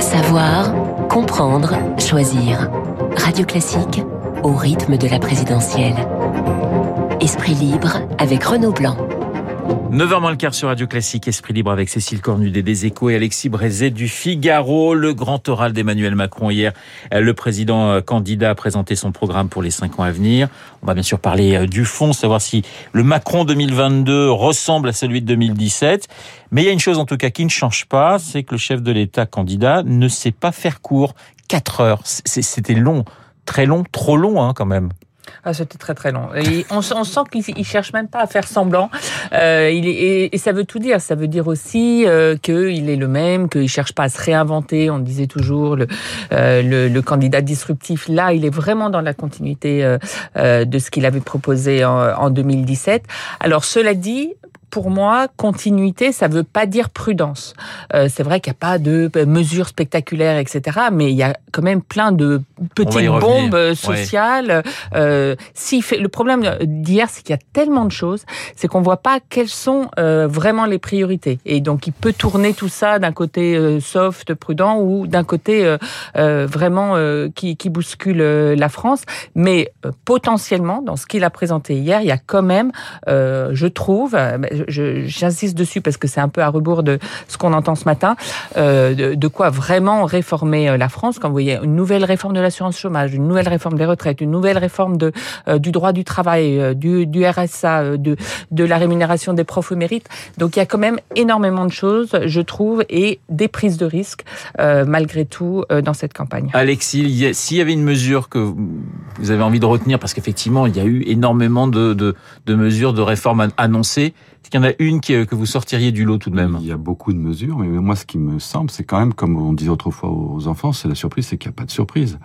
Savoir, comprendre, choisir. Radio Classique au rythme de la présidentielle. Esprit libre avec Renaud Blanc. 9h moins le quart sur Radio Classique, Esprit Libre avec Cécile Cornudet des Échos et Alexis Brézet du Figaro. Le grand oral d'Emmanuel Macron hier. Le président euh, candidat a présenté son programme pour les cinq ans à venir. On va bien sûr parler euh, du fond, savoir si le Macron 2022 ressemble à celui de 2017. Mais il y a une chose en tout cas qui ne change pas, c'est que le chef de l'État candidat ne sait pas faire court. Quatre heures, c'était long, très long, trop long hein, quand même. Ah, c'était très très long. On sent qu'il cherche même pas à faire semblant. Euh, il est, et, ça veut tout dire. Ça veut dire aussi euh, qu'il est le même, qu'il cherche pas à se réinventer. On disait toujours le, euh, le, le, candidat disruptif. Là, il est vraiment dans la continuité euh, euh de ce qu'il avait proposé en, en 2017. Alors cela dit, pour moi, continuité, ça veut pas dire prudence. Euh, c'est vrai qu'il n'y a pas de mesures spectaculaires, etc. Mais il y a quand même plein de petites bombes sociales. Euh, si fait, le problème d'hier, c'est qu'il y a tellement de choses, c'est qu'on voit pas quelles sont euh, vraiment les priorités. Et donc, il peut tourner tout ça d'un côté euh, soft, prudent, ou d'un côté euh, euh, vraiment qui, qui, bouscule la France. Mais potentiellement, dans ce qu'il a présenté hier, il y a quand même, je trouve, j'insiste dessus parce que c'est un peu à rebours de ce qu'on entend ce matin, euh, de, quoi vraiment réformer euh, la France. Quand vous voyez une nouvelle réforme de l'assurance chômage, une nouvelle réforme des retraites, une nouvelle réforme euh, du droit du travail, du, RSA, de, la rémunération des profs au mérite. Donc il y a quand même énormément de choses, je trouve, et des prises de risques malgré tout dans cette campagne. Alexis, s'il y avait une mesure que vous avez envie de retenir, parce qu'effectivement il y a eu énormément de mesures de réformes annoncées, est-ce qu'il y en a une qui, que vous sortiriez du lot tout de même? Il y a beaucoup de mesures, mais moi, ce qui me semble, c'est quand même, comme on disait autrefois aux enfants, c'est la surprise, c'est qu'il n'y a pas de surprise.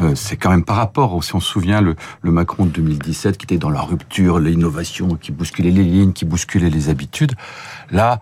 Euh, c'est quand même par rapport, si on se souvient, le, le Macron de 2017, qui était dans la rupture, l'innovation, qui bousculait les lignes, qui bousculait les habitudes. Là,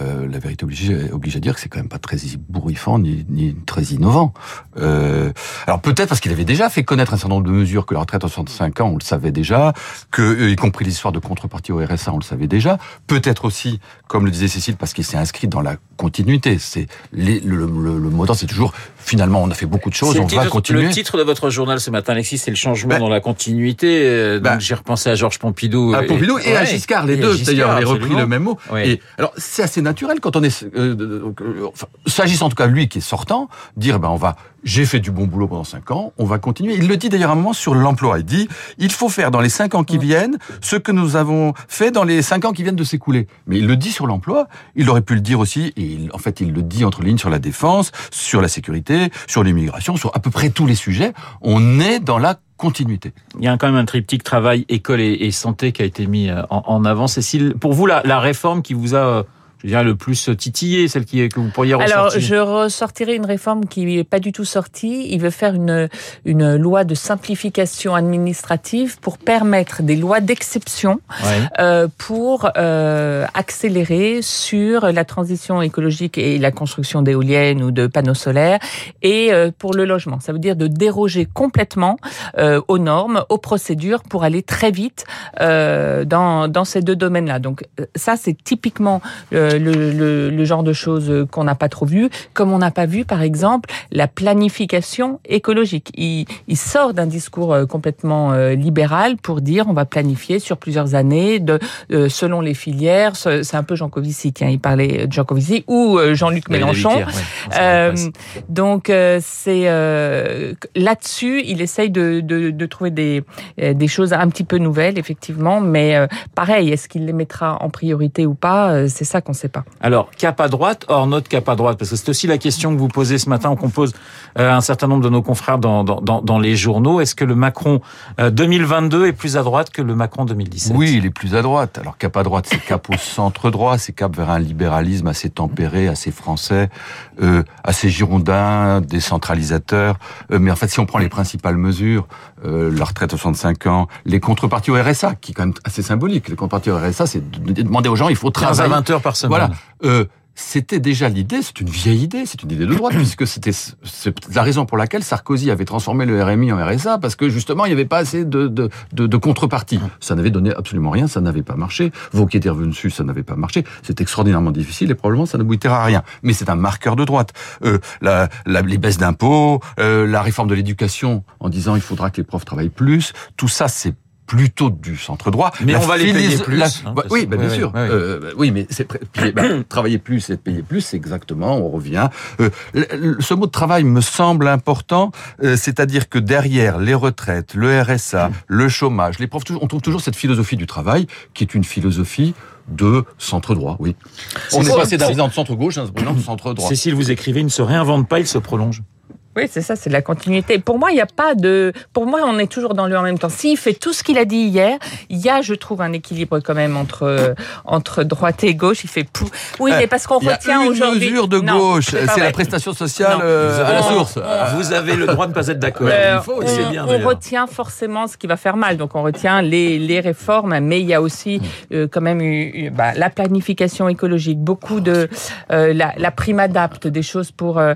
euh, la vérité oblige, oblige à dire que c'est quand même pas très bourrifant ni, ni très innovant. Euh, alors peut-être parce qu'il avait déjà fait connaître un certain nombre de mesures que la retraite à 65 ans, on le savait déjà, que euh, y compris l'histoire de contrepartie au RSA, on le savait déjà. Peut-être aussi, comme le disait Cécile, parce qu'il s'est inscrit dans la continuité. C'est le, le, le, le mot c'est toujours finalement on a fait beaucoup de choses, on va continuer. Le titre de votre journal ce matin, Alexis, c'est le changement ben, dans la continuité. Euh, donc ben, j'ai repensé à Georges Pompidou. À Pompidou et, et à Giscard, les deux d'ailleurs avaient repris le même mot. Oui. Et alors c'est assez naturel quand on est, euh, euh, enfin, s'agissant en tout cas lui qui est sortant, dire ben on va, j'ai fait du bon boulot pendant cinq ans, on va continuer. Il le dit d'ailleurs à un moment sur l'emploi. Il dit il faut faire dans les cinq ans qui viennent ce que nous avons fait dans les cinq ans qui viennent de s'écouler. Mais il le dit sur l'emploi. Il aurait pu le dire aussi. Et il, en fait, il le dit entre lignes sur la défense, sur la sécurité, sur l'immigration, sur à peu près tous les sujets. On est dans la continuité. Il y a quand même un triptyque travail, école et, santé qui a été mis euh, en, avant. Cécile, pour vous, la, la réforme qui vous a euh, je dirais, le plus titillé, celle qui, que vous pourriez ressortir Alors, je ressortirai une réforme qui n'est pas du tout sortie. Il veut faire une, une loi de simplification administrative pour permettre des lois d'exception ouais. euh, pour euh, accélérer sur la transition écologique et la construction d'éoliennes ou de panneaux solaires et euh, pour le logement. Ça veut dire de déroger complètement euh, aux normes, aux procédures pour aller très vite euh, dans, dans ces deux domaines-là. Donc ça, c'est typiquement le, le, le, genre de choses qu'on n'a pas trop vu, comme on n'a pas vu par exemple la planification écologique. Il, il sort d'un discours euh, complètement euh, libéral pour dire on va planifier sur plusieurs années de, euh, selon les filières. C'est un peu Jean Covici, tiens, il parlait de Jean Covici ou euh, Jean-Luc Mélenchon. Ouais, euh, donc c'est là-dessus, il essaye de, de, de, trouver des, des choses un petit peu nouvelles, effectivement, mais pareil, est-ce qu'il les mettra en priorité ou pas C'est ça qu'on sait pas. Alors, cap à droite, hors notre cap à droite, parce que c'est aussi la question que vous posez ce matin, qu'on pose euh, un certain nombre de nos confrères dans, dans, dans les journaux. Est-ce que le Macron euh, 2022 est plus à droite que le Macron 2017 Oui, il est plus à droite. Alors, cap à droite, c'est cap au centre droit, c'est cap vers un libéralisme assez tempéré, assez français, euh, assez girondin, décentralisateur. Euh, mais en fait, si on prend les principales mesures, euh, la retraite à 65 ans, les contreparties au RSA, qui est quand même assez symbolique. Les contreparties au RSA, c'est de demander aux gens, il faut travailler. 15 à 20 heures par semaine. Voilà. Euh, c'était déjà l'idée, c'est une vieille idée, c'est une idée de droite, puisque c'était la raison pour laquelle Sarkozy avait transformé le RMI en RSA, parce que justement, il n'y avait pas assez de, de, de, de contrepartie. Ça n'avait donné absolument rien, ça n'avait pas marché. Vous qui étiez revenu dessus, ça n'avait pas marché. C'est extraordinairement difficile et probablement ça n'aboutira à rien. Mais c'est un marqueur de droite. Euh, la, la, les baisses d'impôts, euh, la réforme de l'éducation en disant il faudra que les profs travaillent plus, tout ça c'est plutôt du centre droit. Mais on va les payer plus. Hein, oui, bah, bien sûr. Euh, oui, mais c'est bah, travailler plus et payer plus, c'est exactement. On revient. Euh, ce mot de travail me semble important, euh, c'est-à-dire que derrière les retraites, le RSA, mm. le chômage, les profs, on trouve toujours cette philosophie du travail qui est une philosophie de centre droit, oui. On est passé d'un de centre gauche à un de centre droit. Cécile, vous écrivez, il ne se réinvente pas, il se prolonge. Oui, c'est ça, c'est la continuité. Pour moi, il n'y a pas de. Pour moi, on est toujours dans le en même temps. S'il fait tout ce qu'il a dit hier, il y a, je trouve, un équilibre quand même entre entre droite et gauche. Il fait pou... Oui, mais parce qu'on retient aujourd'hui. Une mesure de gauche, c'est la prestation sociale euh, à la source. vous avez le droit de ne pas être d'accord. Euh, on, bien, on retient forcément ce qui va faire mal. Donc, on retient les les réformes, mais il y a aussi mm. euh, quand même eu, bah, la planification écologique, beaucoup de la, la prime adapte, des choses pour. Bah,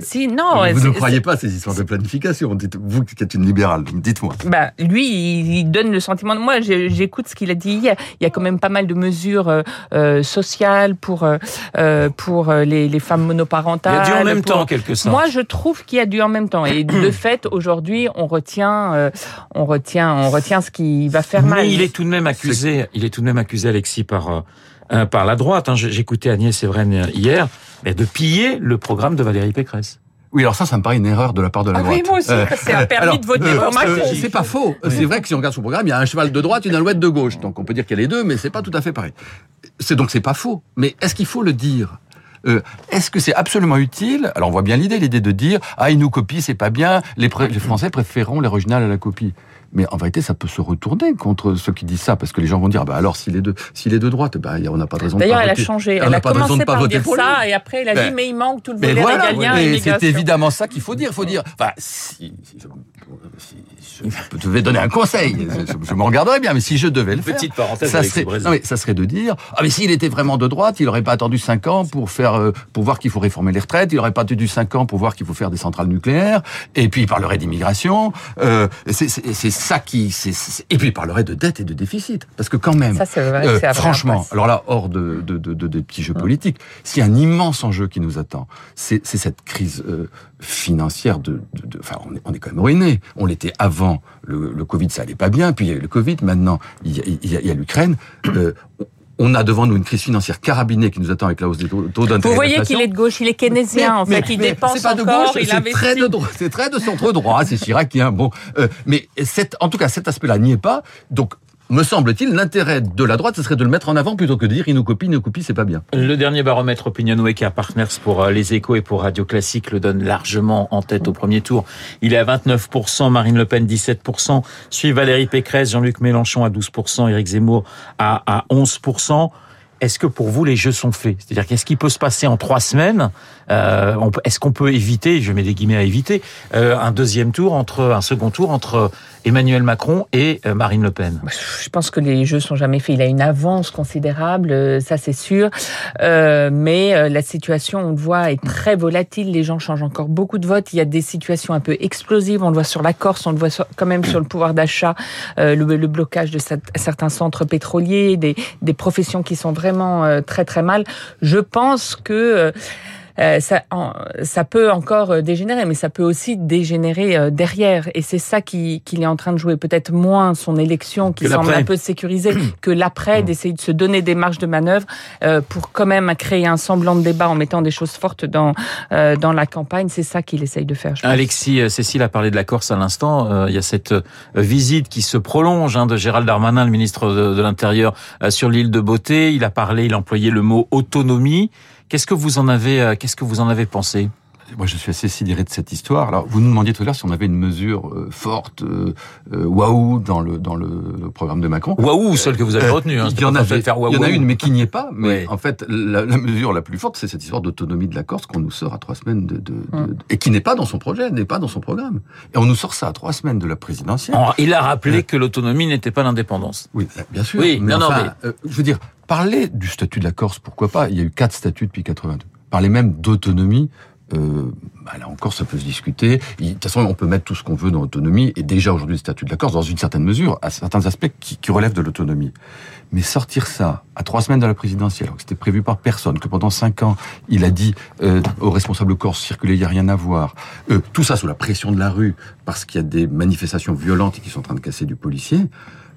si non. Vous ne croyez pas ces histoires de planification. Vous qui êtes une libérale, dites-moi. Bah, lui, il donne le sentiment. De... Moi, j'écoute ce qu'il a dit hier. Il y a quand même pas mal de mesures euh, euh sociales pour euh, pour les, les, femmes monoparentales. Il y a du en même temps, quelque sorte. Moi, je trouve qu'il y a du en même temps. Et de fait, aujourd'hui, on retient, euh, on retient, on retient ce qui va faire mal. Mais il est tout de même accusé. Il est tout de même accusé, Alexis, par euh, par la droite. Hein. J'écoutais Agnès Evren hier, mais de piller le programme de Valérie Pécresse. Oui, alors ça, ça me paraît une erreur de la part de la ah droite. Oui, moi aussi, euh, c'est un permis de voter pour Macron. Euh, c'est pas faux. C'est vrai que si on regarde son programme, il y a un cheval de droite, une alouette de gauche. Donc on peut dire qu'il y a les deux, mais c'est pas tout à fait pareil. C'est donc c'est pas faux. Mais est-ce qu'il faut le dire euh, Est-ce que c'est absolument utile? Alors on voit bien l'idée, l'idée de dire ah ils nous copient, c'est pas bien. Les, les Français préféreront l'original à la copie. Mais en vérité, ça peut se retourner contre ceux qui disent ça, parce que les gens vont dire, bah alors s'il est de, s'il est de droite, bah on n'a pas de raison. D'ailleurs, elle a changé. Elle, a, commencé par dire ça, et après elle a dit, ben, mais il manque tout le volet voilà, régalien. c'est évidemment ça qu'il faut dire. Il faut dire, enfin, si, je, devais donner un conseil, je, me regarderais bien, mais si je devais le faire, petite parenthèse, ça serait, non, mais ça serait de dire, ah mais s'il était vraiment de droite, il n'aurait pas attendu 5 ans pour faire, euh, pour voir qu'il faut réformer les retraites, il n'aurait pas attendu 5 ans pour voir qu'il faut faire des centrales nucléaires, et puis il parlerait d'immigration. Euh, c'est ça qui, et puis il parlerait de dette et de déficit, parce que quand même, ça, vrai, euh, franchement, alors là, hors de, de, de, de des petits jeux politiques, s'il y a un immense enjeu qui nous attend, c'est cette crise euh, financière de, enfin, on est, on est quand même ruiné. On l'était avant le, le, Covid, ça allait pas bien. Puis il y a eu le Covid. Maintenant, il y a, l'Ukraine. On a devant nous une crise financière carabinée qui nous attend avec la hausse des taux, d'intérêt. Vous voyez qu'il est de gauche, il est keynésien en fait, il dépense pas de gauche, c'est très de droite, c'est très de centre droit, c'est chiracien. Bon, euh, mais cette, en tout cas, cet aspect-là n'y est pas. Donc, me semble-t-il, l'intérêt de la droite, ce serait de le mettre en avant plutôt que de dire il nous copie, il nous copie, c'est pas bien. Le dernier baromètre Opinionway qui a Partners pour euh, les échos et pour Radio Classique le donne largement en tête au premier tour. Il est à 29%, Marine Le Pen 17%, suit Valérie Pécresse, Jean-Luc Mélenchon à 12%, Éric Zemmour à, à 11% est-ce que pour vous les jeux sont faits? C'est-à-dire qu'est-ce qui peut se passer en trois semaines? Euh, Est-ce qu'on peut éviter, je mets des guillemets à éviter, euh, un deuxième tour entre un second tour entre Emmanuel Macron et euh, Marine Le Pen? Je pense que les jeux sont jamais faits. Il a une avance considérable, euh, ça c'est sûr. Euh, mais euh, la situation, on le voit, est très volatile. Les gens changent encore beaucoup de votes. Il y a des situations un peu explosives. On le voit sur la Corse, on le voit quand même sur le pouvoir d'achat, le, le, blocage de certains centres pétroliers, des, des professions qui sont vraiment très très mal. Je pense que euh, ça, ça peut encore euh, dégénérer, mais ça peut aussi dégénérer euh, derrière. Et c'est ça qu'il qui est en train de jouer. Peut-être moins son élection, qui semble un peu sécurisée, que l'après, mmh. d'essayer de se donner des marges de manœuvre pour quand même créer un semblant de débat en mettant des choses fortes dans, dans la campagne. C'est ça qu'il essaye de faire. Alexis, Cécile a parlé de la Corse à l'instant. Il y a cette visite qui se prolonge hein, de Gérald Darmanin, le ministre de, de l'Intérieur, sur l'île de Beauté. Il a parlé, il a employé le mot autonomie. Qu'est-ce que vous en avez, euh, qu'est-ce que vous en avez pensé? Moi, je suis assez sidéré de cette histoire. Alors, vous nous demandiez tout à l'heure si on avait une mesure euh, forte, euh, waouh, dans le dans le, programme de Macron. Waouh, celle que vous avez retenue. Hein, il y en a, il y en a une, mais qui n'y est pas. Mais en fait, la, la, mesure la plus forte, c'est cette histoire d'autonomie de la Corse qu'on nous sort à trois semaines de, de, de, hum. et qui n'est pas dans son projet, n'est pas dans son programme. Et on nous sort ça à trois semaines de la présidentielle. Alors, il a rappelé que l'autonomie n'était pas l'indépendance. Oui, bien sûr. Oui, mais non, enfin, non, mais... je veux dire, parler du statut de la Corse, pourquoi pas? Il y a eu quatre statuts depuis 82. Parler même d'autonomie, euh, bah là encore, ça peut se discuter. de toute façon, on peut mettre tout ce qu'on veut dans l'autonomie, et déjà aujourd'hui le statut de la Corse, dans une certaine mesure, à certains aspects qui, relèvent de l'autonomie. Mais sortir ça à trois semaines de la présidentielle, que c'était prévu par personne, que pendant cinq ans, il a dit euh, aux responsables corse circuler, il n'y a rien à voir. Euh, tout ça sous la pression de la rue, parce qu'il y a des manifestations violentes qui sont en train de casser du policier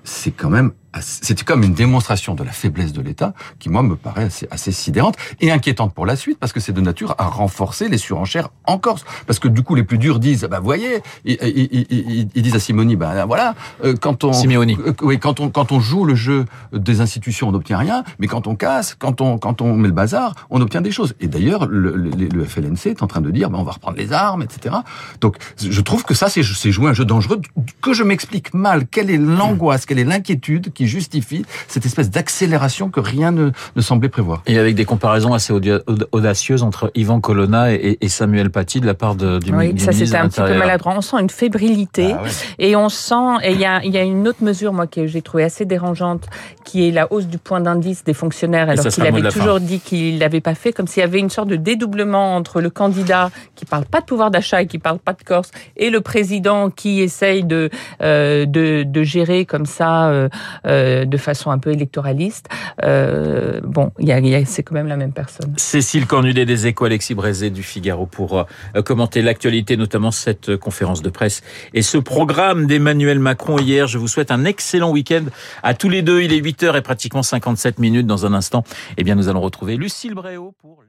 c'est quand même c'était comme une démonstration de la faiblesse de l'État qui, moi, me paraît assez, assez sidérante et inquiétante pour la suite parce que c'est de nature à renforcer les surenchères en Corse. Parce que du coup, les plus durs disent, bah, voyez, ils, ils, ils disent à Simoni, bah, voilà, euh, quand on, euh, oui, quand on, quand on joue le jeu des institutions, on n'obtient rien, mais quand on casse, quand on, quand on met le bazar, on obtient des choses. Et d'ailleurs, le, le, le, FLNC est en train de dire, bah, on va reprendre les armes, etc. Donc, je trouve que ça, c'est jouer un jeu dangereux que je m'explique mal. Quelle est l'angoisse, quelle est l'inquiétude qui justifie cette espèce d'accélération que rien ne, ne, semblait prévoir. Et avec des comparaisons assez audacieuses entre Yvan Colonna et, et Samuel Paty de la part de, du, oui, du ça c'était un petit peu maladroit. On sent une fébrilité ah, ouais. et on sent et il y a, y a une autre mesure moi que j'ai trouvé assez dérangeante qui est la hausse du point d'indice des fonctionnaires alors qu'il avait toujours dit qu'il l'avait pas fait comme s'il y avait une sorte de dédoublement entre le candidat qui parle pas de pouvoir d'achat et qui parle pas de Corse et le président qui essaye de euh, de, de gérer comme ça euh, euh, de façon un peu électoraliste. Euh, bon, y a, y a, c'est quand même la même personne. Cécile Cornudet des Échos, Alexis Brézé du Figaro pour euh, commenter l'actualité, notamment cette conférence de presse et ce programme d'Emmanuel Macron hier. Je vous souhaite un excellent week-end à tous les deux. Il est 8h et pratiquement 57 minutes dans un instant. Eh bien, nous allons retrouver Lucille Bréau pour